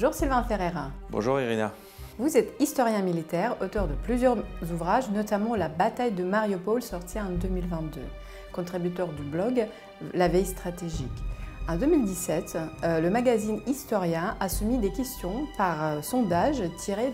Bonjour Sylvain Ferreira. Bonjour Irina. Vous êtes historien militaire, auteur de plusieurs ouvrages, notamment La bataille de Mariupol sortie en 2022, contributeur du blog La veille stratégique. En 2017, euh, le magazine Historien a soumis des questions par euh, sondage tiré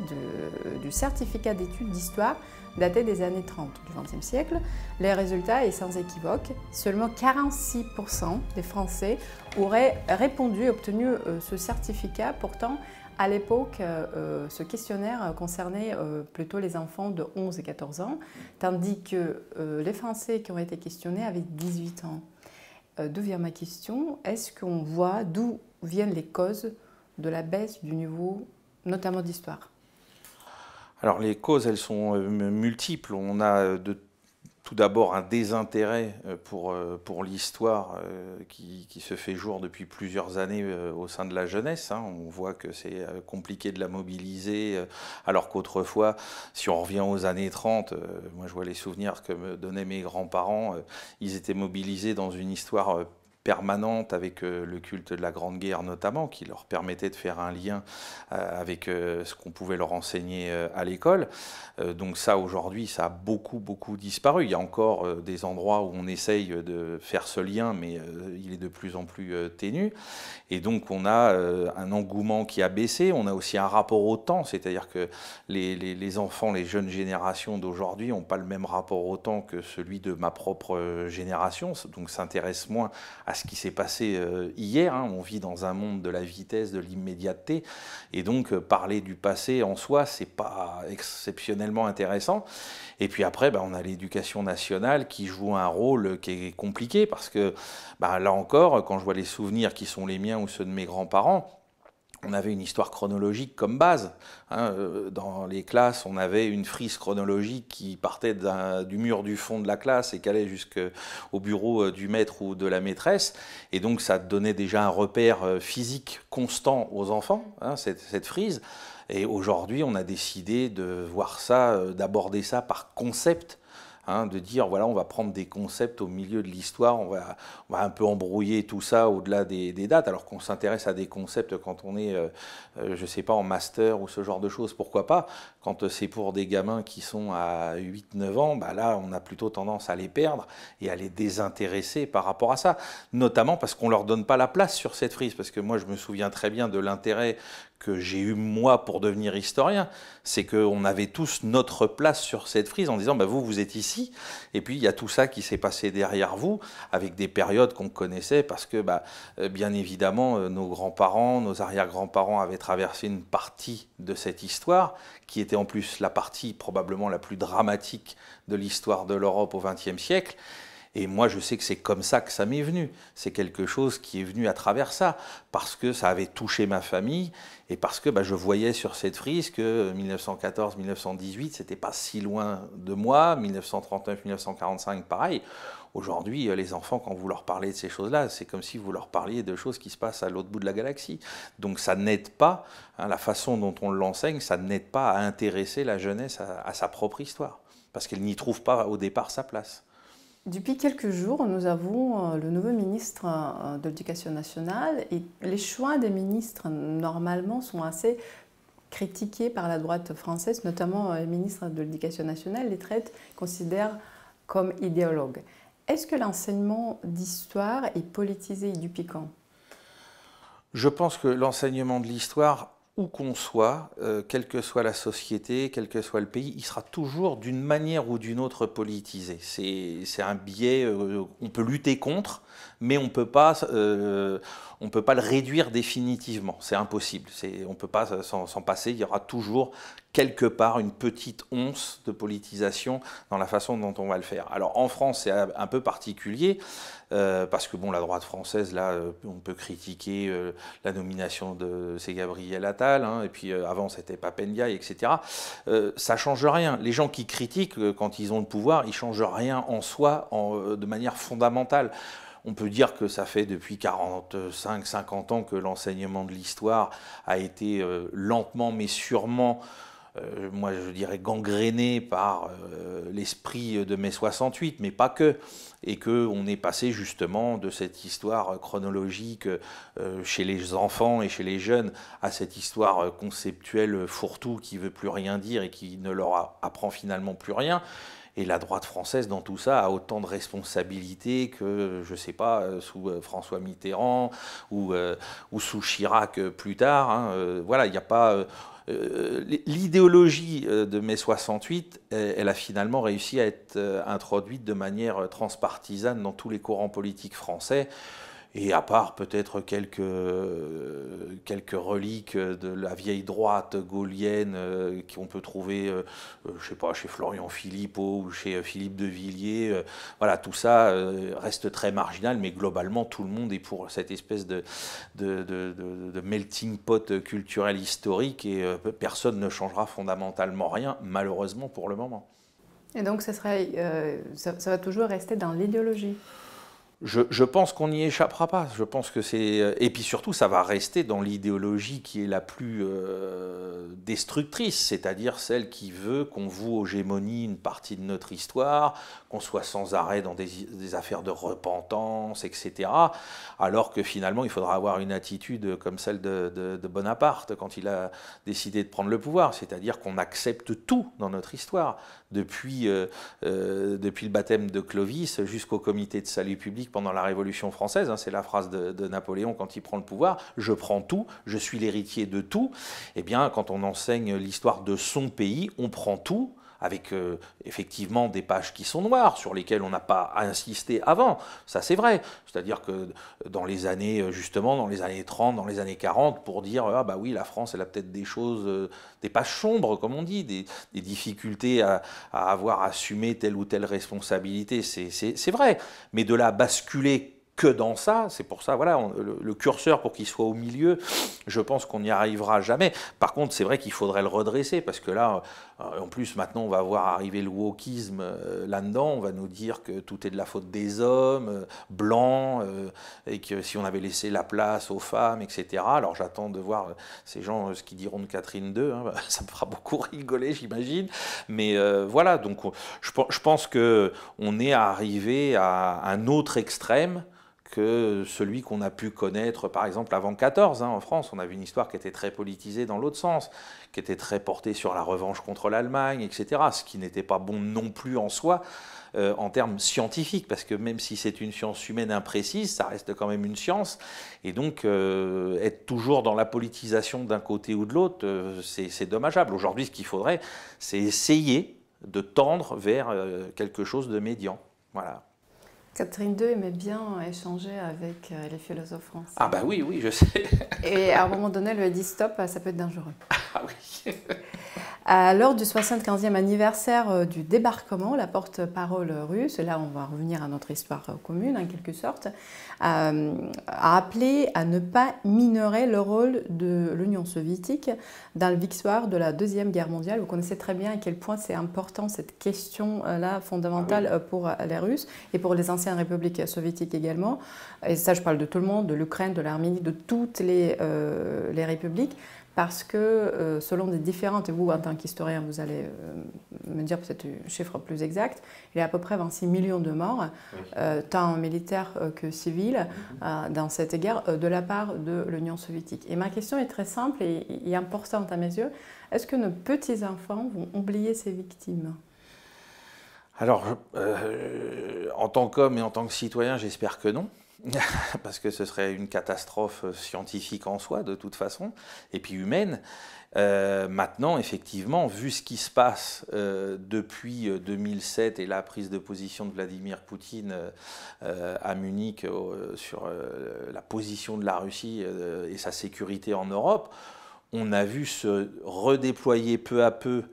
du certificat d'études d'histoire daté des années 30 du XXe siècle. Les résultats est sans équivoque. Seulement 46% des Français auraient répondu obtenu euh, ce certificat. Pourtant, à l'époque, ce questionnaire concernait plutôt les enfants de 11 et 14 ans, tandis que les Français qui ont été questionnés avaient 18 ans. Euh, d'où vient ma question Est-ce qu'on voit d'où viennent les causes de la baisse du niveau, notamment d'histoire? Alors les causes, elles sont euh, multiples. On a de tout d'abord un désintérêt euh, pour, euh, l'histoire euh, qui, qui, se fait jour depuis plusieurs années au sein de la jeunesse. Hein. On voit que c'est compliqué de la mobiliser, alors qu'autrefois, si on revient aux années 30, moi je vois les souvenirs que me donnaient mes grands-parents, ils étaient mobilisés dans une histoire permanente avec euh, le culte de la Grande Guerre notamment, qui leur permettait de faire un lien euh, avec euh, ce qu'on pouvait leur enseigner à l'école. Donc ça, aujourd'hui, ça a beaucoup, beaucoup disparu. Il y a encore des endroits où on essaye de faire ce lien, mais il est de plus en plus ténu. Et donc on a un engouement qui a baissé. On a aussi un rapport au temps, c'est-à-dire que les, les, enfants, les jeunes générations d'aujourd'hui n'ont pas le même rapport au temps que celui de ma propre génération, donc s'intéressent moins à ce qui s'est passé euh, hier. Hein. On vit dans un monde de la vitesse, de l'immédiateté, et donc euh, parler du passé en soi, c'est pas exceptionnellement intéressant. Et puis après, bah, on a l'éducation nationale qui joue un rôle qui est compliqué parce que bah, là encore, quand je vois les souvenirs qui sont les miens ou ceux de mes grands-parents, on avait une histoire chronologique comme base. Hein, euh, dans les classes, on avait une frise chronologique qui partait du mur du fond de la classe et qui allait jusqu'au bureau euh, du maître ou de la maîtresse. Et donc, ça donnait déjà un repère euh, physique constant aux enfants, hein, cette, cette, frise. Et aujourd'hui, on a décidé de voir ça, d'aborder ça par concept Hein, de dire voilà, on va prendre des concepts au milieu de l'histoire, on va, on va, un peu embrouiller tout ça au-delà des, dates, alors qu'on s'intéresse à des concepts quand on est, euh, euh, je sais pas, en master ou ce genre de choses, pourquoi pas. Quand c'est pour des gamins qui sont à 8-9 ans, bah là, on a plutôt tendance à les perdre et à les désintéresser par rapport à ça, notamment parce qu'on leur donne pas la place sur cette frise, parce que moi, je me souviens très bien de l'intérêt que j'ai eu moi pour devenir historien, c'est qu'on avait tous notre place sur cette frise en disant bah, vous, vous êtes ici, et puis il y a tout ça qui s'est passé derrière vous, avec des périodes qu'on connaissait, parce que bah, euh, bien évidemment, euh, nos grands-parents, nos arrière-grands-parents avaient traversé une partie de cette histoire, qui était en plus la partie probablement la plus dramatique de l'histoire de l'Europe au XXe siècle. Et moi, je sais que c'est comme ça que ça m'est venu. C'est quelque chose qui est venu à travers ça, parce que ça avait touché ma famille, et parce que bah, je voyais sur cette frise que 1914-1918, c'était pas si loin de moi, 1939-1945, pareil. Aujourd'hui, les enfants, quand vous leur parlez de ces choses-là, c'est comme si vous leur parliez de choses qui se passent à l'autre bout de la galaxie. Donc ça n'aide pas, hein, la façon dont on l'enseigne, ça n'aide pas à intéresser la jeunesse à sa propre histoire, parce qu'elle n'y trouve pas au départ sa place. Depuis quelques jours, nous avons euh, le nouveau ministre euh, de l'Éducation nationale et les choix des ministres, normalement, sont assez critiqués par la droite française, notamment euh, le ministre de l'Éducation nationale les traite, considère comme idéologues. Est-ce que l'enseignement d'histoire est politisé et du piquant? Je pense que l'enseignement de l'histoire où qu'on soit, euh, quelle que soit la société, quel que soit le pays, il sera toujours d'une manière ou d'une autre politisé. C'est un biais, euh, on peut lutter contre, mais on ne peut pas euh, le réduire définitivement. C'est impossible. On ne peut pas s'en passer. Il y aura toujours quelque part une petite once de politisation dans la façon dont on va le faire. Alors en France, c'est un peu particulier. Euh, parce que bon, la droite française, là, euh, on peut critiquer la nomination de c'est Gabriel Attal, hein, et puis avant c'était Papendia, etc. ça change rien. Les gens qui critiquent quand ils ont le pouvoir, ils changent rien en soi, de manière fondamentale. On peut dire que ça fait depuis 45, 50 ans que l'enseignement de l'histoire a été lentement mais sûrement euh, moi je dirais gangréné par l'esprit de mai 68, mais pas que, et qu'on est passé justement de cette histoire chronologique chez les enfants et chez les jeunes à cette histoire conceptuelle fourre-tout qui veut plus rien dire et qui ne leur apprend finalement plus rien. Et la droite française, dans tout ça, a autant de responsabilités que, je ne sais pas, euh, sous euh, François Mitterrand ou, euh, ou sous Chirac plus tard. Hein. Voilà, il n'y a pas. L'idéologie de mai 68, elle a finalement réussi à être introduite de manière transpartisane dans tous les courants politiques français. Et à part peut-être quelques, quelques reliques de la vieille droite gaulienne euh, qu'on peut trouver, euh, euh, je sais pas, chez Florian Philippot ou chez Philippe de Villiers, voilà, tout ça reste très marginal, mais globalement, tout le monde est pour cette espèce de melting pot culturel historique et personne ne changera fondamentalement rien, malheureusement pour le moment. Et donc, ça, serait, ça va toujours rester dans l'idéologie? Je, pense qu'on n'y échappera pas. Je pense que c'est euh, et puis surtout ça va rester dans l'idéologie qui est la plus euh, destructrice, c'est-à-dire celle qui veut qu'on voue aux gémonies une partie de notre histoire, qu'on soit sans arrêt dans des, affaires de repentance, etc. Alors que finalement il faudra avoir une attitude comme celle de, Bonaparte quand il a décidé de prendre le pouvoir, c'est-à-dire qu'on accepte tout dans notre histoire, depuis, euh, depuis le baptême de Clovis jusqu'au comité de salut public pendant la Révolution française, hein, c'est la phrase de, Napoléon quand il prend le pouvoir, je prends tout, je suis l'héritier de tout. Eh bien, quand on enseigne l'histoire de son pays, on prend tout, avec euh, effectivement des pages qui sont noires, sur lesquelles on n'a pas insisté avant. Ça, c'est vrai. C'est-à-dire que dans les années, euh, justement, dans les années 30, dans les années 40, pour dire, ah bah oui, la France, elle a peut-être des choses, euh, des pages sombres, comme on dit, des, difficultés à, avoir assumé telle ou telle responsabilité, c'est vrai. Mais de la basculer que dans ça. C'est pour ça, voilà, le, curseur pour qu'il soit au milieu, je pense qu'on n'y arrivera jamais. Par contre, c'est vrai qu'il faudrait le redresser parce que là, en plus, maintenant, on va voir arriver le wokisme euh, là-dedans. On va nous dire que tout est de la faute des hommes euh, blancs et que si on avait laissé la place aux femmes, etc. Alors, j'attends de voir ces gens ce qu'ils diront de Catherine II. Hein. Ça me fera beaucoup rigoler, j'imagine. Mais voilà, donc je, je pense que on est arrivé à un autre extrême que celui qu'on a pu connaître, par exemple, avant 14. Hein, en France, on avait une histoire qui était très politisée dans l'autre sens, qui était très portée sur la revanche contre l'Allemagne, etc. Ce qui n'était pas bon non plus en soi, euh, en termes scientifiques, parce que même si c'est une science humaine imprécise, ça reste quand même une science. Et donc, euh, être toujours dans la politisation d'un côté ou de l'autre, euh, c'est dommageable. Aujourd'hui, ce qu'il faudrait, c'est essayer de tendre vers quelque chose de médian. Voilà. Catherine II aimait bien échanger avec euh, les philosophes français. Ah bah oui, oui, je sais. Et à un moment donné, elle lui a dit stop, ça peut être dangereux. Ah oui. À l'heure du 75e anniversaire euh, du débarquement, la porte-parole russe, et là on va revenir à notre histoire commune en quelque sorte, euh, a appelé à ne pas minorer le rôle de l'Union soviétique dans le victoire de la Deuxième Guerre mondiale. Vous connaissez très bien à quel point c'est important cette question-là fondamentale ah pour les Russes et pour les anciennes républiques soviétiques également. Et ça, je parle de tout le monde, de l'Ukraine, de l'Arménie, de toutes les, euh, les républiques parce que euh, selon des différentes, et vous en tant qu'historien vous allez euh, me dire peut-être un chiffre plus exact, il y a à peu près 26 millions de morts, euh, tant militaires que civils, mhm. dans cette guerre de la part de l'Union soviétique. Et ma question est très simple et, et importante à mes yeux. Est-ce que nos petits-enfants vont oublier ces victimes? Alors, en tant qu'homme et en tant que citoyen, j'espère que non. parce que ce serait une catastrophe scientifique en soi, de toute façon, et puis humaine. Euh, maintenant, effectivement, vu ce qui se passe euh, depuis 2007 euh, et la prise de position de Vladimir Poutine à Munich sur la position de la Russie et sa sécurité en Europe, on a vu se redéployer peu à peu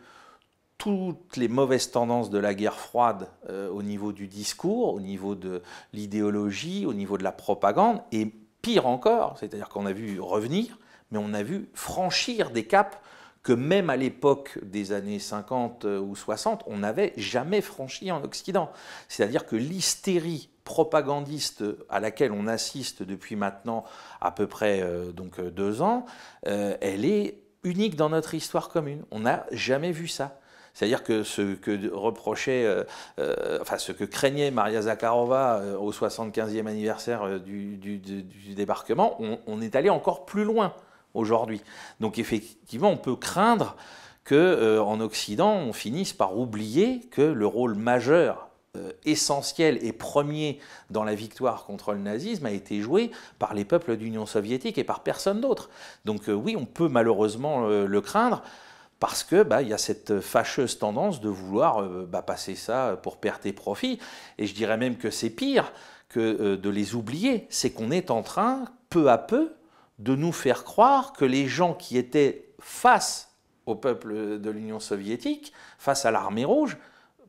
toutes les mauvaises tendances de la guerre froide euh, au niveau du discours, au niveau de l'idéologie, au niveau de la propagande, et pire encore, c'est-à-dire qu'on a vu revenir, mais on a vu franchir des caps que même à l'époque des années 50 euh, ou 60, on n'avait jamais franchi en Occident. C'est-à-dire que l'hystérie propagandiste à laquelle on assiste depuis maintenant à peu près euh, donc deux ans, elle est unique dans notre histoire commune. On n'a jamais vu ça. C'est-à-dire que ce que reprochait, euh, euh, enfin ce que craignait Maria Zakharova euh, au 75e anniversaire du, débarquement, on, est allé encore plus loin aujourd'hui. Donc effectivement, on peut craindre que en Occident, on finisse par oublier que le rôle majeur essentiel et premier dans la victoire contre le nazisme a été joué par les peuples d'Union soviétique et par personne d'autre. Donc oui, on peut malheureusement le craindre parce que bah, il y a cette fâcheuse tendance de vouloir euh, bah, passer ça pour perte et profit. Et je dirais même que c'est pire que euh, de les oublier, c'est qu'on est en train, peu à peu, de nous faire croire que les gens qui étaient face au peuple de l'Union soviétique, face à l'armée rouge,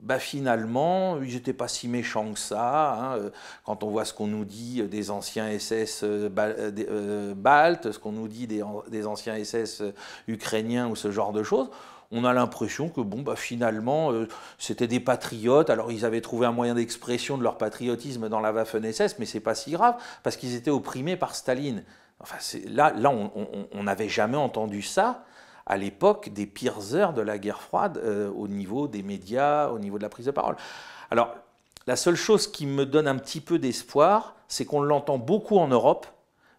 bah finalement, ils n'étaient pas si méchants que ça. Hein, euh, quand on voit ce qu'on nous dit des anciens SS euh, euh, baltes, ce qu'on nous dit des, anciens SS ukrainiens ou ce genre de choses, on a l'impression que bon, bah, finalement, c'était des patriotes. Alors, ils avaient trouvé un moyen d'expression de leur patriotisme dans la Waffen-SS, mais c'est pas si grave, parce qu'ils étaient opprimés par Staline. Enfin, là, là on n'avait jamais entendu ça à l'époque des pires heures de la guerre froide euh, au niveau des médias, au niveau de la prise de parole. Alors, la seule chose qui me donne un petit peu d'espoir, c'est qu'on l'entend beaucoup en Europe,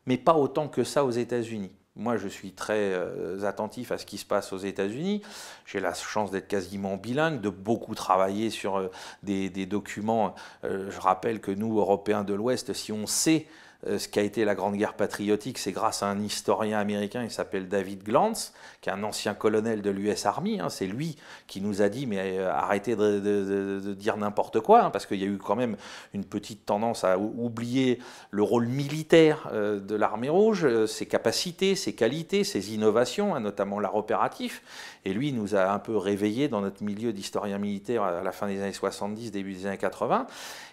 mais pas autant que ça aux États-Unis. Moi, je suis très euh, attentif à ce qui se passe aux États-Unis. J'ai la chance d'être quasiment bilingue, de beaucoup travailler sur euh, des, documents. je rappelle que nous, Européens de l'Ouest, si on sait ce qui a été la Grande Guerre patriotique, c'est grâce à un historien américain, il s'appelle David Glantz, qui est un ancien colonel de l'US Army. Hein. c'est lui qui nous a dit, mais euh, arrêtez de, dire n'importe quoi, hein, parce qu'il y a eu quand même une petite tendance à oublier le rôle militaire euh, de l'armée rouge, ses capacités, ses qualités, ses innovations, hein, notamment l'art opératif. Et lui nous a un peu réveillés dans notre milieu d'historien militaire à la fin des années 70, début des années 80.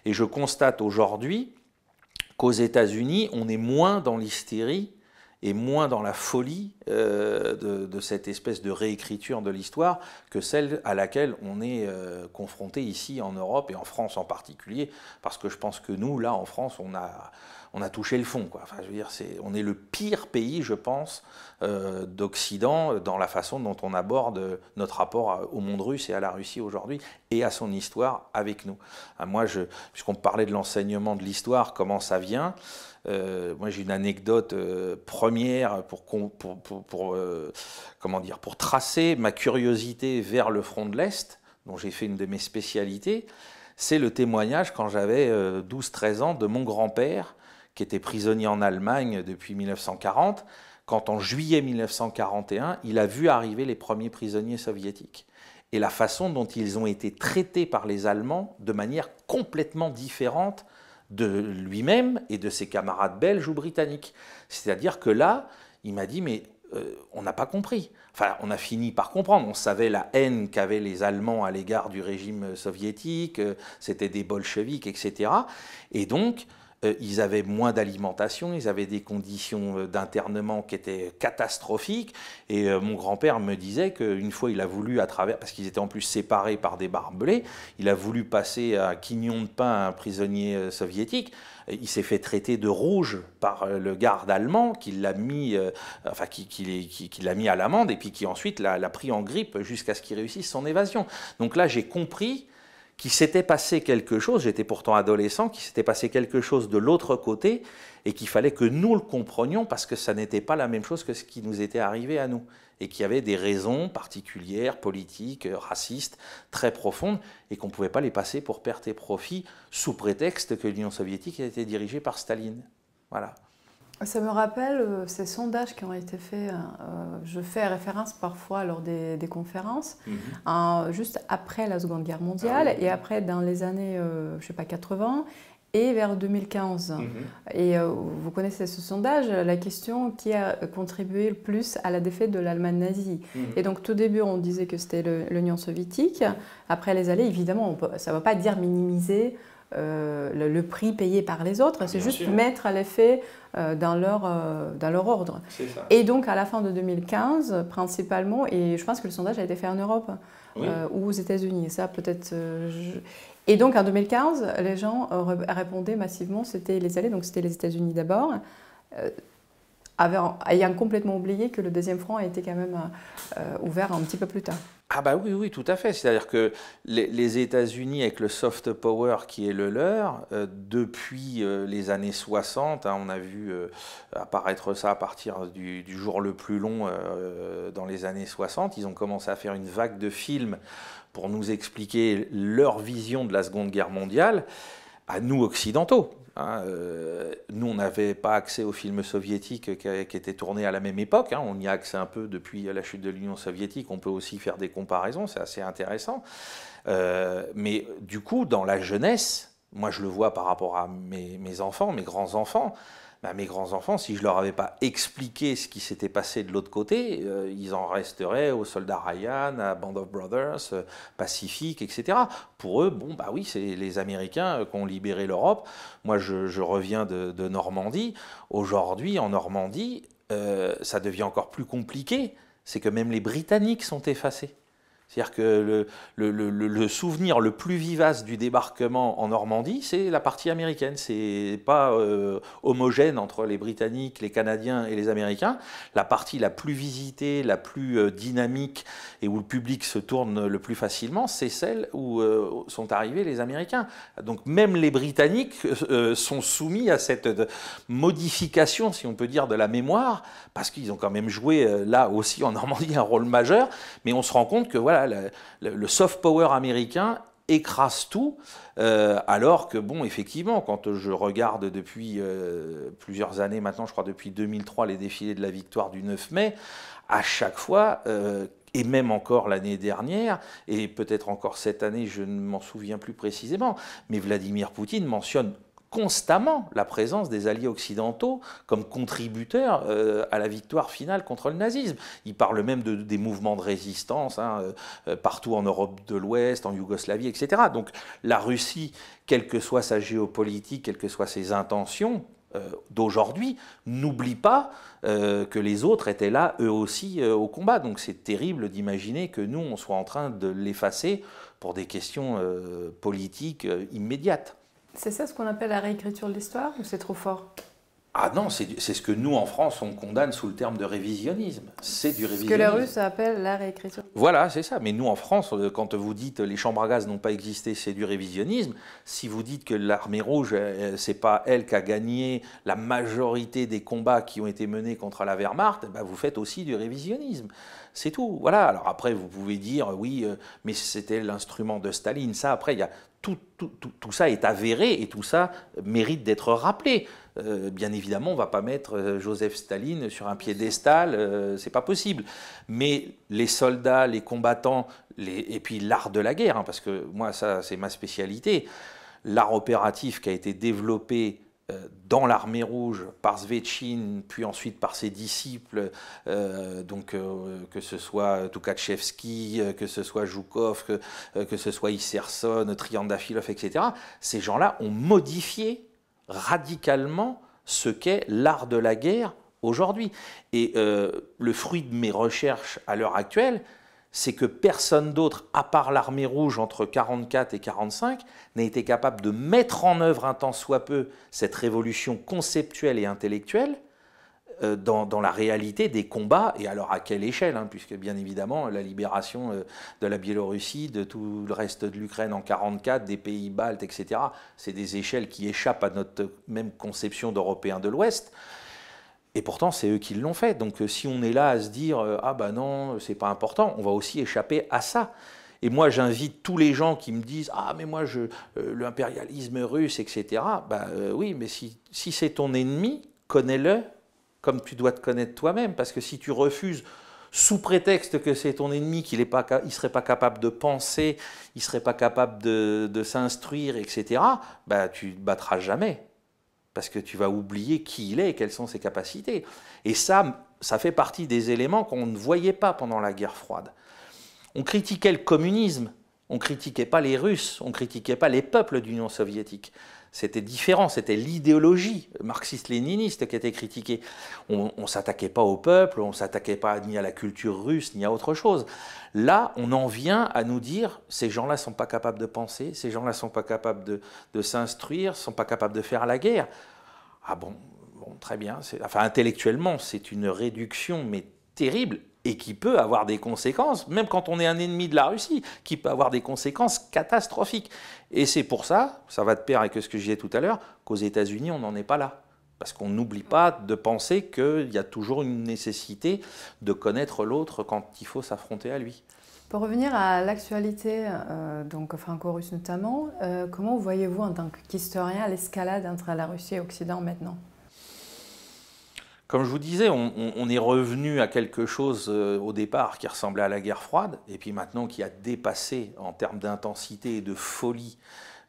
Et je constate aujourd'hui qu'aux États-Unis, on est moins dans l'hystérie et moins dans la folie euh, de, cette espèce de réécriture de l'histoire que celle à laquelle on est euh, confronté ici en Europe et en France en particulier, parce que je pense que nous, là, en France, on a, on a touché le fond. Enfin, je veux dire, on est le pire pays, je pense, euh, d'Occident dans la façon dont on aborde notre rapport au monde russe et à la Russie aujourd'hui et à son histoire avec nous. moi, puisqu'on parlait de l'enseignement de l'histoire, comment ça vient euh, moi, j'ai une anecdote euh, première pour, euh, comment dire, pour tracer ma curiosité vers le front de l'Est, dont j'ai fait une de mes spécialités. C'est le témoignage quand j'avais 12-13 ans de mon grand-père, qui était prisonnier en Allemagne depuis 1940, quand en juillet 1941, il a vu arriver les premiers prisonniers soviétiques et la façon dont ils ont été traités par les Allemands de manière complètement différente de lui-même et de ses camarades belges ou britanniques. C'est-à-dire que là, il m'a dit, mais euh, on n'a pas compris. Enfin, on a fini par comprendre. On savait la haine qu'avaient les Allemands à l'égard du régime soviétique, euh, c'était des bolcheviks, etc. Et donc, ils avaient moins d'alimentation, ils avaient des conditions euh, d'internement qui étaient catastrophiques. Et euh, mon grand-père me disait qu'une fois, il a voulu, à travers, parce qu'ils étaient en plus séparés par des barbelés, il a voulu passer un quignon de pain à un prisonnier soviétique. Il s'est fait traiter de rouge par le garde allemand qui l'a mis, enfin, qui l'a mis à l'amende et puis qui ensuite l'a pris en grippe jusqu'à ce qu'il réussisse son évasion. Donc là, j'ai compris qu'il s'était passé quelque chose, j'étais pourtant adolescent, qu'il s'était passé quelque chose de l'autre côté et qu'il fallait que nous le comprenions parce que ça n'était pas la même chose que ce qui nous était arrivé à nous et qu'il y avait des raisons particulières, politiques, racistes, très profondes et qu'on ne pouvait pas les passer pour perte et profit sous prétexte que l'Union soviétique était dirigée par Staline. Voilà. Ça me rappelle euh, ces sondages qui ont été faits. Euh, je fais référence parfois lors des, conférences, mhm. juste après la Seconde Guerre mondiale ah et après dans les années, euh, je sais pas, 80 et vers 2015. Mhm. Et vous connaissez ce sondage, la question qui a contribué le plus à la défaite de l'Allemagne nazie. Mhm. Et donc tout début, on disait que c'était l'Union soviétique. Après les années, évidemment, ça ne va pas dire minimiser euh, le, prix payé par les autres, c'est juste mettre à l'effet euh, dans, leur, euh, dans leur ordre. Et donc à la fin de 2015, principalement, et je pense que le sondage a été fait en Europe ou aux États-Unis, ça peut-être... Et donc en 2015, les gens répondaient massivement, c'était les allées, donc c'était les États-Unis d'abord. Ayant complètement oublié que le deuxième front a été quand même ouvert un petit peu plus tard. Ah bah oui, oui, tout à fait. C'est-à-dire que les, États-Unis, avec le soft power qui est le leur, euh, depuis euh, les années 60, hein, on a vu euh, apparaître ça à partir du, jour le plus long dans les années 60, ils ont commencé à faire une vague de films pour nous expliquer leur vision de la Seconde Guerre mondiale à nous occidentaux. Hein, euh, nous, on n'avait pas accès aux films soviétiques qui, étaient tournés à la même époque. Hein. on y a accès un peu depuis la chute de l'Union soviétique. On peut aussi faire des comparaisons, c'est assez intéressant. Euh, mais du coup, dans la jeunesse, moi je le vois par rapport à mes enfants, mes grands-enfants, bah, mes grands-enfants, si je leur avais pas expliqué ce qui s'était passé de l'autre côté, euh, ils en resteraient aux soldats Ryan, à Band of Brothers, euh, Pacifique, etc. Pour eux, bon, bah oui, c'est les Américains euh, qui ont libéré l'Europe. Moi, je, reviens de, Normandie. Aujourd'hui, en Normandie, ça devient encore plus compliqué. C'est que même les Britanniques sont effacés. C'est-à-dire que le, souvenir le plus vivace du débarquement en Normandie, c'est la partie américaine. C'est pas euh, homogène entre les Britanniques, les Canadiens et les Américains. La partie la plus visitée, la plus euh, dynamique et où le public se tourne le plus facilement, c'est celle où euh, sont arrivés les Américains. Donc même les Britanniques sont soumis à cette modification, si on peut dire, de la mémoire, parce qu'ils ont quand même joué là aussi en Normandie un rôle majeur. Mais on se rend compte que voilà le, soft power américain écrase tout, euh, alors que, bon, effectivement, quand je regarde depuis euh, plusieurs années maintenant, je crois depuis 2003, les défilés de la victoire du 9 mai, à chaque fois, euh, et même encore l'année dernière, et peut-être encore cette année, je ne m'en souviens plus précisément, mais Vladimir Poutine mentionne constamment la présence des alliés occidentaux comme contributeurs euh, à la victoire finale contre le nazisme. Il parle même de, des mouvements de résistance hein, euh, euh, partout en Europe de l'Ouest, en Yougoslavie, etc. Donc la Russie, quelle que soit sa géopolitique, quelles que soient ses intentions, d'aujourd'hui n'oublie pas que les autres étaient là eux aussi au combat. Donc c'est terrible d'imaginer que nous, on soit en train de l'effacer pour des questions politiques immédiates. C'est ça ce qu'on appelle la réécriture de l'histoire ou c'est trop fort? Ah non, c'est ce que nous en France on condamne sous le terme de révisionnisme. C'est du révisionnisme. Ce que les Russes appellent la réécriture. Voilà, c'est ça. Mais nous en France, euh, quand vous dites les chambres à gaz n'ont pas existé, c'est du révisionnisme. Si vous dites que l'armée rouge, euh, c'est pas elle qui a gagné la majorité des combats qui ont été menés contre la Wehrmacht, ben vous faites aussi du révisionnisme. C'est tout. Voilà. Alors après, vous pouvez dire oui, euh, mais c'était l'instrument de Staline. Ça, après, il y a tout, tout, tout, ça est avéré et tout ça mérite d'être rappelé. Euh, bien évidemment, on ne va pas mettre euh, Joseph Staline sur un piédestal, euh, c'est pas possible. Mais les soldats, les combattants, les, et puis l'art de la guerre, hein, parce que moi, ça, c'est ma spécialité. L'art opératif qui a été développé dans l'armée rouge par Svechin, puis ensuite par ses disciples, donc que ce soit Tukhachevsky, que ce soit Zhukov, que, que ce soit Isserson, Triandafilov, etc. Ces gens-là ont modifié radicalement ce qu'est l'art de la guerre aujourd'hui. Et euh, le fruit de mes recherches à l'heure actuelle, c'est que personne d'autre, à part l'armée rouge entre 44 et 45, n'a été capable de mettre en œuvre un tant soit peu cette révolution conceptuelle et intellectuelle euh, dans, la réalité des combats, et alors à quelle échelle, hein, puisque bien évidemment la libération euh, de la Biélorussie, de tout le reste de l'Ukraine en 44, des pays baltes, etc., c'est des échelles qui échappent à notre même conception d'Européens de l'Ouest. Et pourtant, c'est eux qui l'ont fait. Donc euh, si on est là à se dire ah ben non, c'est pas important, on va aussi échapper à ça. Et moi, j'invite tous les gens qui me disent Ah, mais moi, je, l'impérialisme russe, etc. Ben oui, mais si, si c'est ton ennemi, connais-le comme tu dois te connaître toi-même, parce que si tu refuses sous prétexte que c'est ton ennemi, qu'il ne serait pas capable de penser, il ne serait pas capable de, s'instruire, etc., bah, tu ne battras jamais. Parce que tu vas oublier qui il est et quelles sont ses capacités. Et ça, ça fait partie des éléments qu'on ne voyait pas pendant la guerre froide. On critiquait le communisme, on critiquait pas les Russes, on critiquait pas les peuples d'Union soviétique c'était différent, c'était l'idéologie marxiste-léniniste qui était critiquée. On ne s'attaquait pas au peuple, on ne s'attaquait pas ni à la culture russe, ni à autre chose. Là, on en vient à nous dire, ces gens-là ne sont pas capables de penser, ces gens-là ne sont pas capables de, s'instruire, ne sont pas capables de faire la guerre. Ah bon, bon très bien. Enfin, intellectuellement, c'est une réduction, mais terrible, et qui peut avoir des conséquences, même quand on est un ennemi de la Russie, qui peut avoir des conséquences catastrophiques. Et c'est pour ça, ça va de pair avec ce que je disais tout à l'heure, qu'aux États-Unis, on n'en est pas là. Parce qu'on n'oublie pas de penser qu'il y a toujours une nécessité de connaître l'autre quand il faut s'affronter à lui. Pour revenir à l'actualité, euh, donc franco-russe notamment, euh, comment voyez-vous en tant qu'historien l'escalade entre la Russie et l'Occident maintenant? Comme je vous disais, on, est revenu à quelque chose euh, au départ qui ressemblait à la guerre froide, et puis maintenant qui a dépassé en termes d'intensité et de folie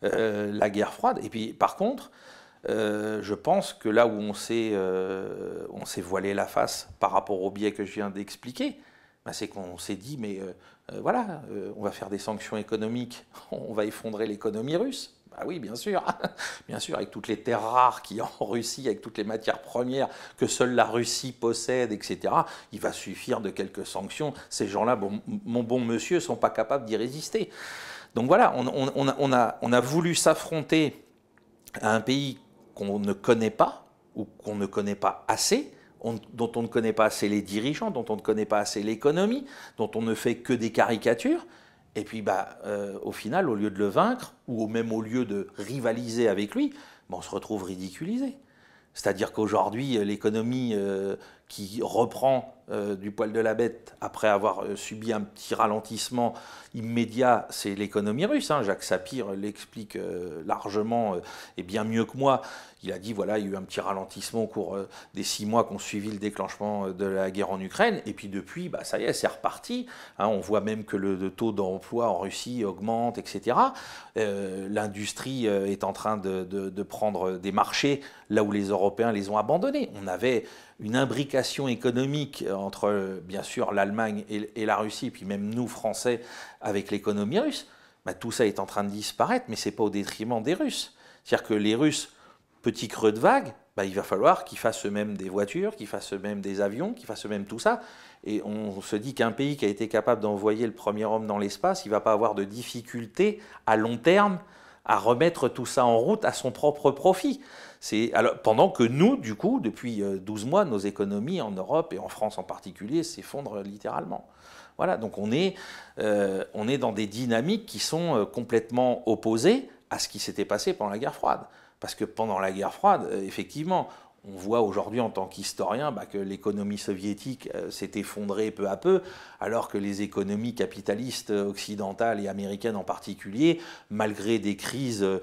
la guerre froide. Et puis par contre, je pense que là où on s'est voilé la face par rapport au biais que je viens d'expliquer, bah, c'est qu'on s'est dit, mais euh, euh, voilà, euh, on va faire des sanctions économiques, on va effondrer l'économie russe. Bah oui, bien sûr, avec toutes les terres rares qu'il y a en Russie, avec toutes les matières premières que seule la Russie possède, etc. Il va suffire de quelques sanctions. Ces gens-là, mon bon monsieur, ne sont pas capables d'y résister. Donc voilà, on, on a voulu s'affronter à un pays qu'on ne connaît pas ou qu'on ne connaît pas assez, dont on ne connaît pas assez les dirigeants, dont on ne connaît pas assez l'économie, dont on ne fait que des caricatures. Et puis, bah, euh, au final, au lieu de le vaincre, ou même au lieu de rivaliser avec lui, bah, on se retrouve ridiculisé. C'est-à-dire qu'aujourd'hui, l'économie euh, qui reprend du poil de la bête après avoir subi un petit ralentissement immédiat, c'est l'économie russe. Hein. Jacques Sapir l'explique largement et bien mieux que moi il a dit voilà, il y a eu un petit ralentissement au cours euh, des six mois qui ont suivi le déclenchement euh, de la guerre en Ukraine. Et puis depuis, bah, ça y est, c'est reparti. Hein. on voit même que le, taux d'emploi en Russie augmente, etc. Euh, l'industrie est en train de, prendre des marchés là où les Européens les ont abandonnés. On avait une imbrication économique entre, bien sûr, l'Allemagne et, la Russie, puis même nous, Français, avec l'économie russe. Bah, tout ça est en train de disparaître, mais ce n'est pas au détriment des Russes. C'est-à-dire que les Russes petit creux de vague, bah, il va falloir qu'ils fassent eux-mêmes des voitures, qu'ils fassent eux-mêmes des avions, qu'ils fassent eux-mêmes tout ça. Et on se dit qu'un pays qui a été capable d'envoyer le premier homme dans l'espace, il ne va pas avoir de difficulté à long terme à remettre tout ça en route à son propre profit. Alors, pendant que nous, du coup, depuis 12 euh, mois, nos économies en Europe et en France en particulier s'effondrent littéralement. Voilà, donc on est, euh, on est dans des dynamiques qui sont euh, complètement opposées à ce qui s'était passé pendant la guerre froide. Parce que pendant la guerre froide, effectivement, on voit aujourd'hui en tant qu'historien bah, que l'économie soviétique euh, s'est effondrée peu à peu, alors que les économies capitalistes occidentales et américaines en particulier, malgré des crises euh,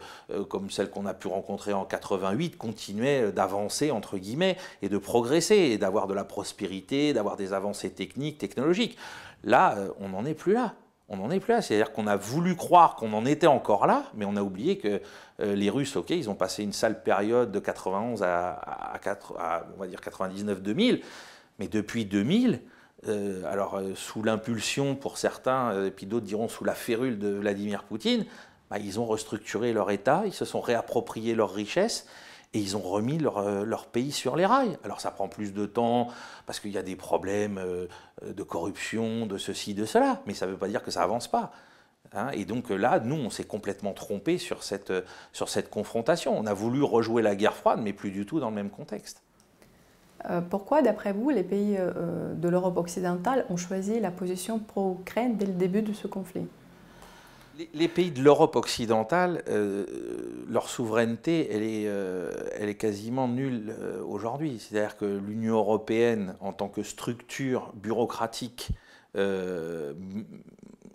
comme celle qu'on a pu rencontrer en 88, continuaient d'avancer entre guillemets et de progresser et d'avoir de la prospérité, d'avoir des avancées techniques, technologiques. Là, on n'en est plus là on n'en est plus là. C'est-à-dire qu'on a voulu croire qu'on en était encore là, mais on a oublié que euh, les Russes, ok, ils ont passé une sale période de 91 à, 4, on va dire 99-2000, mais depuis 2000, euh, alors euh, sous l'impulsion pour certains, et puis d'autres diront sous la férule de Vladimir Poutine, bah, ils ont restructuré leur État, ils se sont réappropriés leurs richesses, et ils ont remis leur, leur, pays sur les rails. Alors ça prend plus de temps parce qu'il y a des problèmes de corruption, de ceci, de cela, mais ça ne veut pas dire que ça avance pas. Hein, et donc là, nous, on s'est complètement trompé sur cette, sur cette confrontation. On a voulu rejouer la guerre froide, mais plus du tout dans le même contexte. Euh, pourquoi, d'après vous, les pays euh, de l'Europe occidentale ont choisi la position pro-Ukraine dès le début de ce conflit? Les, pays de l'Europe occidentale, euh, leur souveraineté, elle est, elle est quasiment nulle aujourd'hui. C'est-à-dire que l'Union européenne, en tant que structure bureaucratique,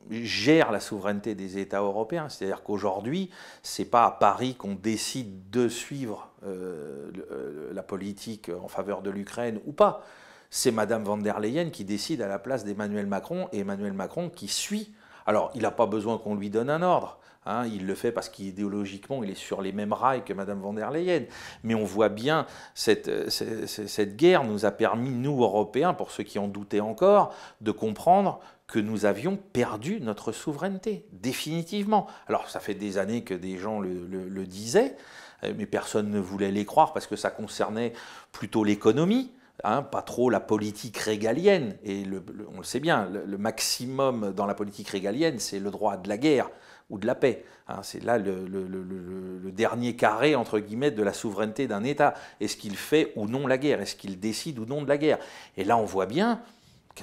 gère la souveraineté des États européens. C'est-à-dire qu'aujourd'hui, ce n'est pas à Paris qu'on décide de suivre euh, euh, la politique en faveur de l'Ukraine ou pas. C'est Madame van der Leyen qui décide à la place d'Emmanuel Macron et Emmanuel Macron qui suit. Alors, il n'a pas besoin qu'on lui donne un ordre. Hein, il le fait parce qu'idéologiquement, il est sur les mêmes rails que Madame van der Leyen. Mais on voit bien, cette, cette, cette guerre nous a permis, nous, Européens, pour ceux qui en doutaient encore, de comprendre que nous avions perdu notre souveraineté, définitivement. Alors ça fait des années que des gens le, disaient, euh, mais personne ne voulait les croire parce que ça concernait plutôt l'économie, hein, pas trop la politique régalienne. Et on le sait bien, le, maximum dans la politique régalienne, c'est le droit de la guerre. ou de la paix. Hein. c'est là le, dernier carré, entre guillemets, de la souveraineté d'un État. Est-ce qu'il fait ou non la guerre? Est-ce qu'il décide ou non de la guerre? Et là, on voit bien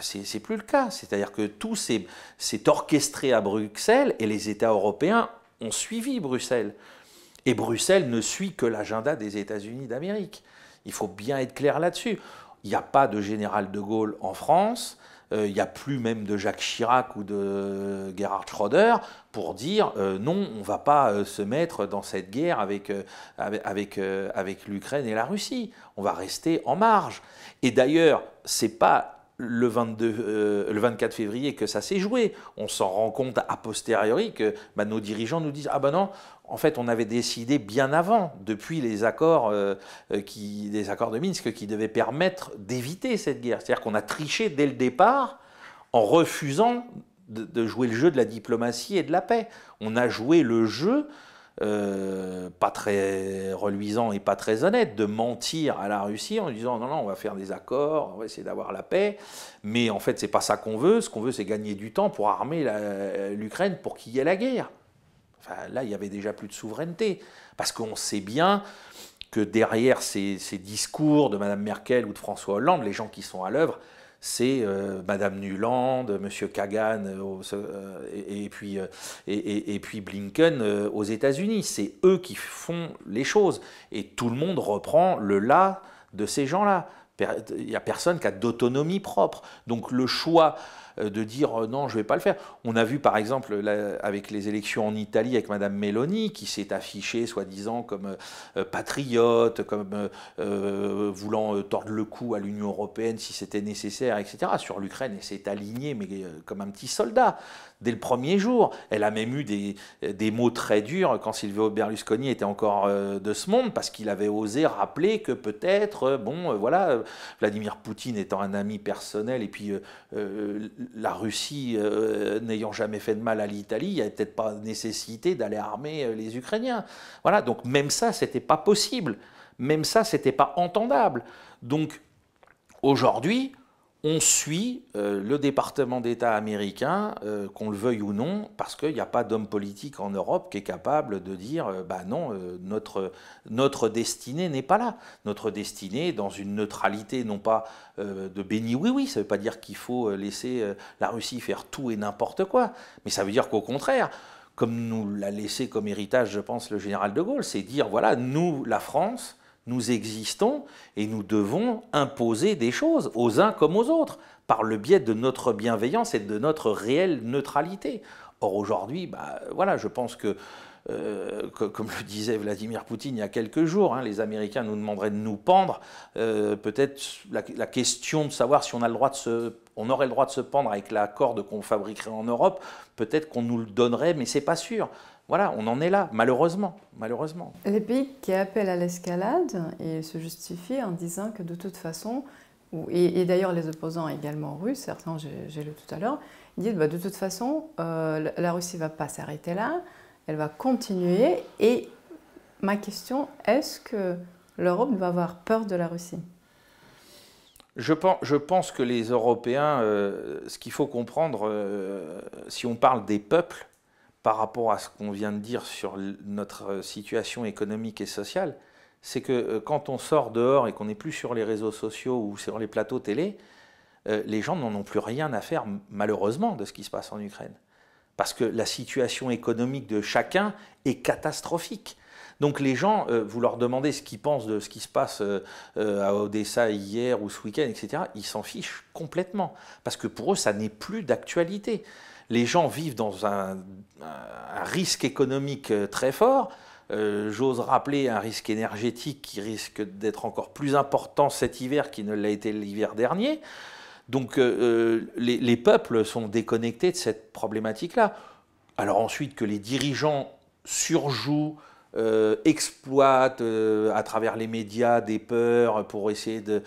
ce n'est plus le cas. C'est-à-dire que tout s'est orchestré à Bruxelles et les États européens ont suivi Bruxelles. Et Bruxelles ne suit que l'agenda des États-Unis d'Amérique. Il faut bien être clair là-dessus. Il n'y a pas de général de Gaulle en France. Euh, il n'y a plus même de Jacques Chirac ou de Gerhard Schröder pour dire euh, non, on ne va pas euh, se mettre dans cette guerre avec, avec, l'Ukraine et la Russie. On va rester en marge. Et d'ailleurs, c'est pas le, 22, le 24 février que ça s'est joué. On s'en rend compte a posteriori que bah, nos dirigeants nous disent Ah ben non, en fait, on avait décidé bien avant, depuis les accords, euh, euh, qui, les accords de Minsk, qui devaient permettre d'éviter cette guerre. C'est-à-dire qu'on a triché dès le départ en refusant de, jouer le jeu de la diplomatie et de la paix. On a joué le jeu euh, pas très reluisant et pas très honnête de mentir à la Russie en disant non non on va faire des accords on va essayer d'avoir la paix. Mais en fait c'est pas ça qu'on veut. Ce qu'on veut c'est gagner du temps pour armer l'Ukraine pour qu'il y ait la guerre. Là, il y avait déjà plus de souveraineté. Parce qu'on sait bien que derrière ces, discours de Mme Merkel ou de François Hollande, les gens qui sont à l'œuvre, c'est euh, Mme Nuland, M. Kagan euh, euh, et, puis, et, puis, Blinken aux États-Unis. C'est eux qui font les choses. Et tout le monde reprend le là de ces gens-là. Il n'y a personne qui a d'autonomie propre. Donc le choix euh, de dire euh, non, je ne vais pas le faire. On a vu par exemple avec les élections en Italie avec Madame Meloni qui s'est affichée soi-disant comme euh, patriote, comme voulant tordre le cou à l'Union européenne si c'était nécessaire, etc. Sur l'Ukraine, elle s'est alignée mais comme un petit soldat dès le premier jour. Elle a même eu des, des mots très durs quand Silvio Berlusconi était encore de ce monde parce qu'il avait osé rappeler que peut-être, bon, voilà, Vladimir Poutine étant un ami personnel et puis la Russie euh, n'ayant jamais fait de mal à l'Italie, il n'y avait peut-être pas nécessité d'aller armer euh, les Ukrainiens. Voilà, donc même ça, c'était pas possible. Même ça, c'était pas entendable. Donc aujourd'hui, on suit euh, le département d'État américain, euh, qu'on le veuille ou non, parce qu'il n'y a pas d'homme politique en Europe qui est capable de dire euh, bah non, notre, notre destinée n'est pas là. Notre destinée est dans une neutralité, non pas de béni oui-oui, ça ne veut pas dire qu'il faut laisser la Russie faire tout et n'importe quoi, mais ça veut dire qu'au contraire, comme nous l'a laissé comme héritage, je pense, le général de Gaulle, c'est dire voilà, nous, la France, nous existons et nous devons imposer des choses aux uns comme aux autres, par le biais de notre bienveillance et de notre réelle neutralité. Or aujourd'hui, bah, voilà, je pense que, euh, comme le disait Vladimir Poutine il y a quelques jours, hein, les Américains nous demanderaient de nous pendre. Euh, peut-être la, question de savoir si on, a le droit de se, on aurait le droit de se pendre avec la corde qu'on fabriquerait en Europe, peut-être qu'on nous le donnerait, mais c'est pas sûr. Voilà, on en est là, malheureusement. malheureusement. Les pays qui appellent à l'escalade, ils se justifient en disant que de toute façon, et, d'ailleurs les opposants également russes, certains j'ai lu tout à l'heure, ils disent bah, de toute façon, euh, la Russie ne va pas s'arrêter là, elle va continuer. Et ma question, est-ce que l'Europe va avoir peur de la Russie? Je pense, que les Européens, euh, ce qu'il faut comprendre, euh, si on parle des peuples, par rapport à ce qu'on vient de dire sur notre situation économique et sociale, c'est que euh, quand on sort dehors et qu'on n'est plus sur les réseaux sociaux ou sur les plateaux télé, euh, les gens n'en ont plus rien à faire, malheureusement, de ce qui se passe en Ukraine. Parce que la situation économique de chacun est catastrophique. Donc les gens, euh, vous leur demandez ce qu'ils pensent de ce qui se passe à Odessa hier ou ce week-end, etc., ils s'en fichent complètement. Parce que pour eux, ça n'est plus d'actualité les gens vivent dans un, risque économique euh, très fort. Euh, j'ose rappeler un risque énergétique qui risque d'être encore plus important cet hiver qu'il ne l'a été l'hiver dernier. Donc euh, les, peuples sont déconnectés de cette problématique-là. Alors ensuite que les dirigeants surjouent, euh, exploite euh, à travers les médias des peurs pour essayer de,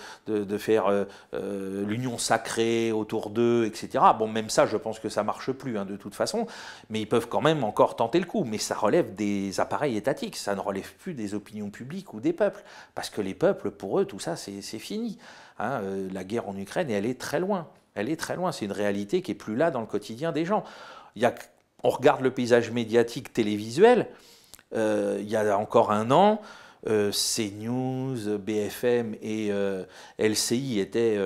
faire euh, l'union sacrée autour d'eux, etc. Bon, même ça, je pense que ça marche plus hein, de toute façon, mais ils peuvent quand même encore tenter le coup. Mais ça relève des appareils étatiques, ça ne relève plus des opinions publiques ou des peuples, parce que les peuples, pour eux, tout ça, c'est fini. Hein. la guerre en Ukraine, elle est très loin. Elle est très loin. C'est une réalité qui est plus là dans le quotidien des gens. On regarde le paysage médiatique télévisuel, il y a encore un an, CNews, BFM et LCI étaient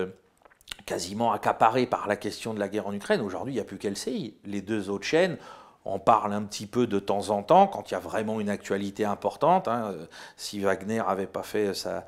quasiment accaparés par la question de la guerre en Ukraine. Aujourd'hui, il n'y a plus qu'LCI. Les deux autres chaînes on parle un petit peu de temps en temps quand il y a vraiment une actualité importante. Hein. Si Wagner n'avait pas fait sa,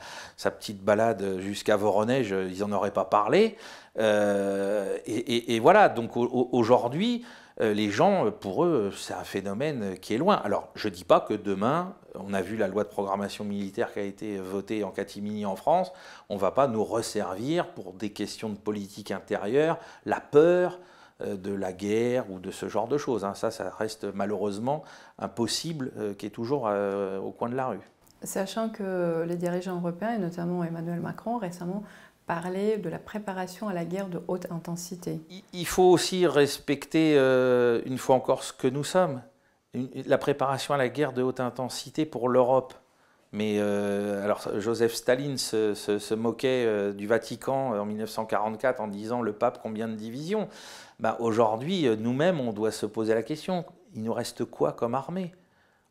petite balade jusqu'à Voronezh, ils n'en auraient pas parlé. Euh, et, voilà, donc aujourd'hui, euh, les gens, pour eux, c'est un phénomène qui est loin. Alors, je ne dis pas que demain, on a vu la loi de programmation militaire qui a été votée en catimini en France, on ne va pas nous resservir pour des questions de politique intérieure, la peur, euh, de la guerre ou de ce genre de choses. Hein. Ça, ça reste malheureusement impossible, euh, qui est toujours euh, au coin de la rue. Sachant que les dirigeants européens, et notamment Emmanuel Macron récemment, parlaient de la préparation à la guerre de haute intensité. Il faut aussi respecter, une fois encore, ce que nous sommes. la préparation à la guerre de haute intensité pour l'Europe. Mais alors Joseph Staline se, moquait du Vatican en 1944 en disant le pape combien de divisions? Bah, aujourd'hui, euh, nous-mêmes, on doit se poser la question, il nous reste quoi comme armée?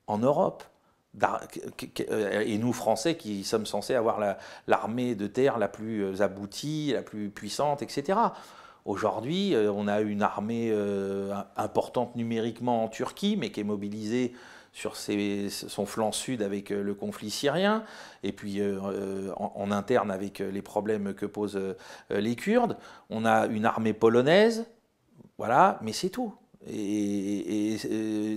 En Europe euh, et nous, Français, qui sommes censés avoir l'armée de terre la plus euh, aboutie, la plus puissante, etc. Aujourd'hui, on a une armée importante numériquement en Turquie, mais qui est mobilisée sur son flanc sud avec le conflit syrien, et puis en, interne avec les problèmes que posent les Kurdes. On a une armée polonaise voilà, mais c'est tout. Et,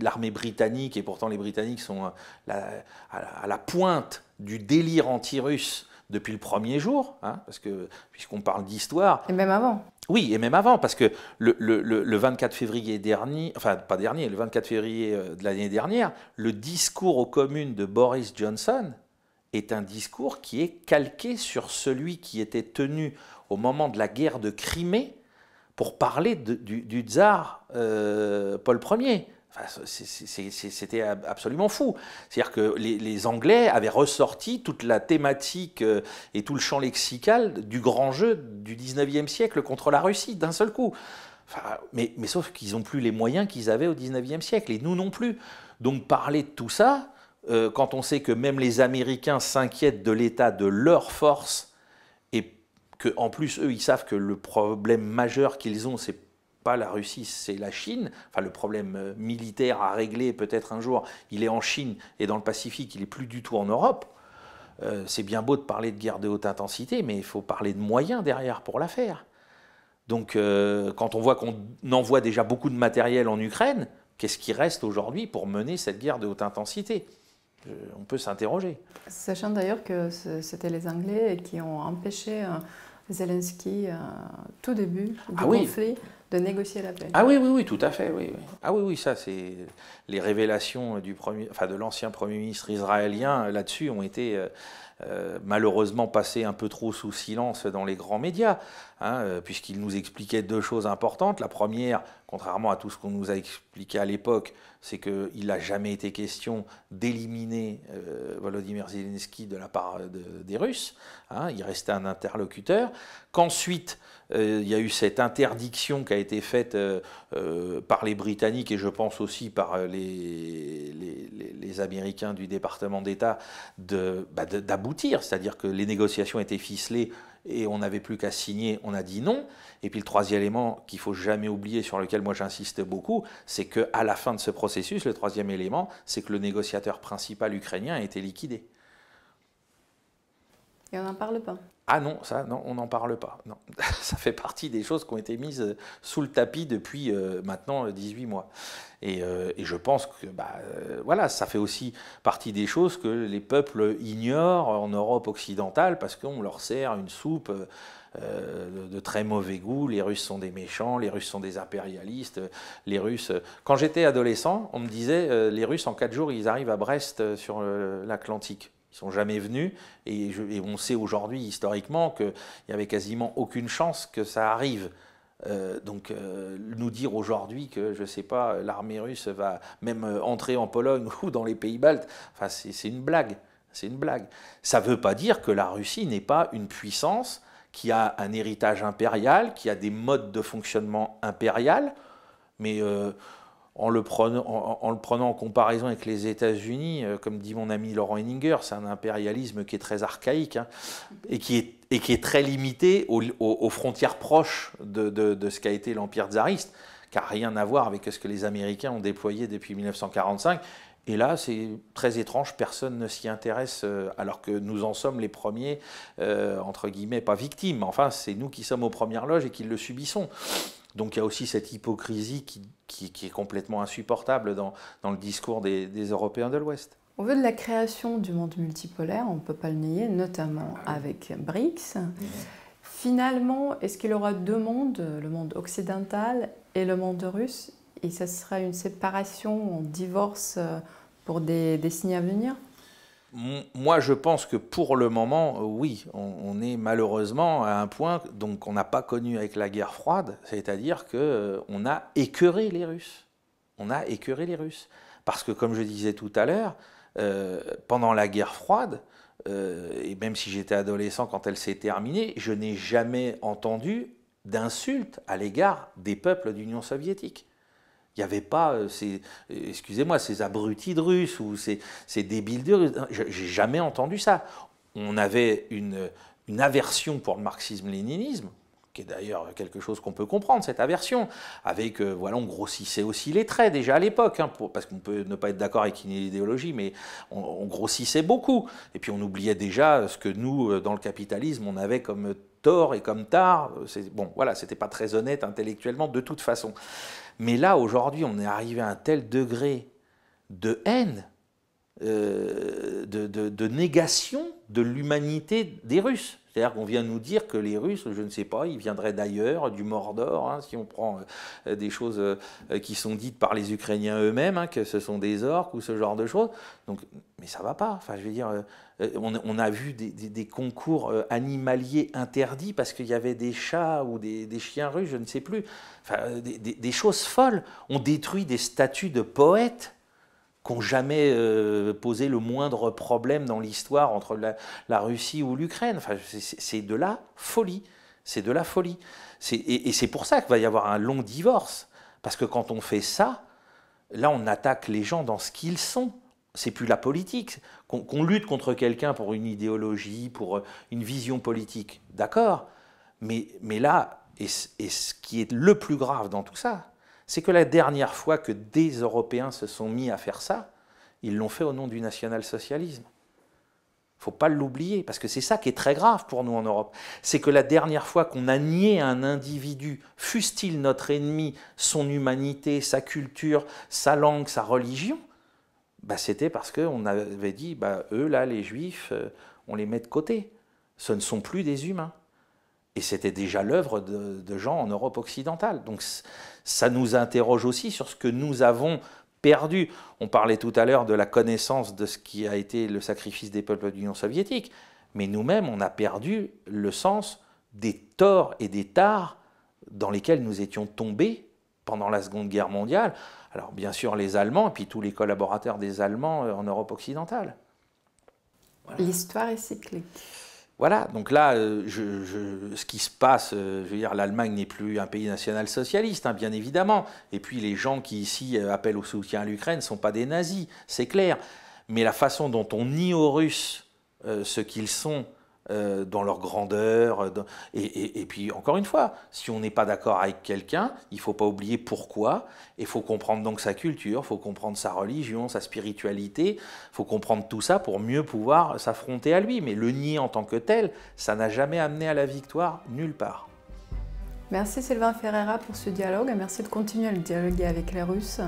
l'armée britannique, et pourtant les Britanniques sont à la, pointe du délire anti-russe depuis le premier jour, hein, parce que puisqu'on parle d'histoire. Et même avant. Oui, et même avant, parce que le, 24 février dernier, enfin pas dernier, le 24 février euh, de l'année dernière, le discours aux communes de Boris Johnson est un discours qui est calqué sur celui qui était tenu au moment de la guerre de Crimée pour parler du, tsar euh, Paul Ier. C'était absolument fou. C'est-à-dire que les, Anglais avaient ressorti toute la thématique euh, et tout le champ lexical du grand jeu du 19e siècle contre la Russie d'un seul coup. mais, sauf qu'ils n'ont plus les moyens qu'ils avaient au 19e siècle, et nous non plus. Donc parler de tout ça, euh, quand on sait que même les Américains s'inquiètent de l'état de leurs en plus, eux, ils savent que le problème majeur qu'ils ont, c'est pas la Russie, c'est la Chine. Enfin, le problème euh, militaire à régler peut-être un jour, il est en Chine et dans le Pacifique, il est plus du tout en Europe. Euh, c'est bien beau de parler de guerre de haute intensité, mais il faut parler de moyens derrière pour la faire. Donc, euh, quand on voit qu'on envoie déjà beaucoup de matériel en Ukraine, qu'est-ce qui reste aujourd'hui pour mener cette guerre de haute intensité? On peut s'interroger. Sachant d'ailleurs que c'était les Anglais qui ont empêché Zelensky, euh, tout début du ah conflit, de négocier la paix. Ah oui, oui, oui, tout à fait. Oui, Ah oui, oui, ça, c'est les révélations du premier, enfin, de l'ancien Premier ministre israélien là-dessus ont été euh, euh, malheureusement passées un peu trop sous silence dans les grands médias, hein, puisqu'il nous expliquait deux choses importantes. La première, contrairement à tout ce qu'on nous a expliqué à l'époque, c'est qu'il n'a jamais été question d'éliminer Volodymyr Zelensky de la part des Russes. Hein, il restait un interlocuteur, qu'ensuite euh, il y a eu cette interdiction qui a été faite euh, euh, par les Britanniques et je pense aussi par les, Américains du département d'État bah, d'aboutir, c'est-à-dire que les négociations étaient ficelées et on n'avait plus qu'à signer, on a dit non. Et puis le troisième élément qu'il faut jamais oublier, sur lequel moi j'insiste beaucoup, c'est qu'à la fin de ce processus, le troisième élément, c'est que le négociateur principal ukrainien a été liquidé. On n'en parle pas. Ah non, ça, non, on n'en parle pas. Ça fait partie des choses qui ont été mises euh, sous le tapis depuis euh, maintenant 18 euh, mois. Et, je pense que bah, voilà, ça fait aussi partie des choses que les peuples ignorent en Europe occidentale parce qu'on leur sert une soupe de, très mauvais goût. Les Russes sont des méchants, les Russes sont des impérialistes. Les Russes. Quand j'étais adolescent, on me disait les Russes en quatre jours ils arrivent à Brest sur l'Atlantique. Ils sont jamais venus et, on sait aujourd'hui historiquement qu'il n'y avait quasiment aucune chance que ça arrive. Euh, donc euh, nous dire aujourd'hui que, je ne sais pas, l'armée russe va même euh, entrer en Pologne ou dans les pays baltes, enfin, c'est une blague. C'est une blague. Ça ne veut pas dire que la Russie n'est pas une puissance qui a un héritage impérial, qui a des modes de fonctionnement impérial, mais en le, prenant, en, comparaison avec les États-Unis, euh, comme dit mon ami Laurent Henninger, c'est un impérialisme qui est très archaïque hein, et, qui est, très limité aux, frontières proches de, de, ce qu'a été l'Empire tsariste, qui n'a rien à voir avec ce que les Américains ont déployé depuis 1945. Et là, c'est très étrange, personne ne s'y intéresse, euh, alors que nous en sommes les premiers, euh, entre guillemets, pas victimes. Enfin, c'est nous qui sommes aux premières loges et qui le subissons. Donc il y a aussi cette hypocrisie qui, est complètement insupportable dans, le discours des, Européens de l'Ouest. Au vu de la création du monde multipolaire, on ne peut pas le nier, notamment avec BRICS. Mhm. Finalement, est-ce qu'il y aura deux mondes, le monde occidental et le monde russe? Et ce sera une séparation, un divorce pour des décennies à venir? Moi, je pense que pour le moment, euh, oui, on, est malheureusement à un point qu'on n'a pas connu avec la guerre froide, c'est-à-dire qu'on euh, a écœuré les Russes. On a écœuré les Russes. Parce que, comme je disais tout à l'heure, euh, pendant la guerre froide, et même si j'étais adolescent quand elle s'est terminée, je n'ai jamais entendu d'insultes à l'égard des peuples d'Union soviétique. Il n'y avait pas euh, ces, excusez-moi, ces abrutis de Russes ou ces, ces débiles de Russes. J'ai jamais entendu ça. On avait une, une aversion pour le marxisme-léninisme, qui est d'ailleurs quelque chose qu'on peut comprendre, cette aversion, avec, euh, voilà, on grossissait aussi les traits déjà à l'époque, hein, parce qu'on peut ne pas être d'accord avec une idéologie, mais on, grossissait beaucoup. Et puis on oubliait déjà ce que nous, euh, dans le capitalisme, on avait comme tort et comme tard. Bon, voilà, c'était pas très honnête intellectuellement de toute façon. Mais là, aujourd'hui, on est arrivé à un tel degré de haine, euh, de, négation de l'humanité des Russes. C'est-à-dire qu'on vient nous dire que les Russes, je ne sais pas, ils viendraient d'ailleurs, du Mordor, hein, si on prend euh, des choses euh, qui sont dites par les Ukrainiens eux-mêmes, hein, que ce sont des orques ou ce genre de choses. Donc, mais ça va pas. Enfin, je veux dire, on, a vu des, concours animaliers interdits parce qu'il y avait des chats ou des, chiens russes, je ne sais plus. Des, choses folles. On détruit des statues de poètes qui n'ont jamais euh, posé le moindre problème dans l'histoire entre la, Russie ou l'Ukraine. Enfin, c'est de la folie. C'est de la folie. Et, c'est pour ça qu'il va y avoir un long divorce. Parce que quand on fait ça, là, on attaque les gens dans ce qu'ils sont. C'est plus la politique. Qu'on lutte contre quelqu'un pour une idéologie, pour euh, une vision politique, d'accord. Mais, là, et ce qui est le plus grave dans tout ça, c'est que la dernière fois que des Européens se sont mis à faire ça, ils l'ont fait au nom du national-socialisme. Il ne faut pas l'oublier, parce que c'est ça qui est très grave pour nous en Europe. C'est que la dernière fois qu'on a nié un individu, fût-il notre ennemi, son humanité, sa culture, sa langue, sa religion, bah c'était parce qu'on avait dit, bah, eux, là, les juifs, euh, on les met de côté. Ce ne sont plus des humains. Et c'était déjà l'œuvre de, gens en Europe occidentale. Donc ça nous interroge aussi sur ce que nous avons perdu. On parlait tout à l'heure de la connaissance de ce qui a été le sacrifice des peuples de l'Union soviétique, mais nous-mêmes, on a perdu le sens des torts et des tares dans lesquels nous étions tombés pendant la Seconde Guerre mondiale. Alors bien sûr les Allemands et puis tous les collaborateurs des Allemands euh, en Europe occidentale. L'histoire est cyclique. Voilà, donc là, euh, ce qui se passe, euh, je veux dire, l'Allemagne n'est plus un pays national-socialiste, hein, bien évidemment. Et puis les gens qui ici euh, appellent au soutien à l'Ukraine ne sont pas des nazis, c'est clair. Mais la façon dont on nie aux Russes ce qu'ils sont euh, dans leur grandeur. Euh, et, puis, encore une fois, si on n'est pas d'accord avec quelqu'un, il ne faut pas oublier pourquoi. Il faut comprendre donc sa culture, il faut comprendre sa religion, sa spiritualité. Il faut comprendre tout ça pour mieux pouvoir s'affronter à lui. Mais le nier en tant que tel, ça n'a jamais amené à la victoire nulle part. Merci Sylvain Ferreira pour ce dialogue. Merci de continuer à le dialoguer avec les Russes.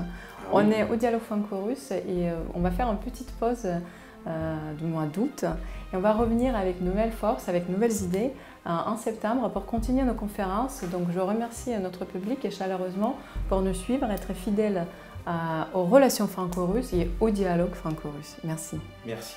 On est au dialogue franco-russe et euh, on va faire une petite pause du mois d'août. Et on va revenir avec nouvelles forces, avec nouvelles idées euh, en septembre pour continuer nos conférences. Donc je remercie notre public et chaleureusement pour nous suivre, être fidèles euh, aux relations franco-russes et au dialogue franco-russe. Merci. Merci.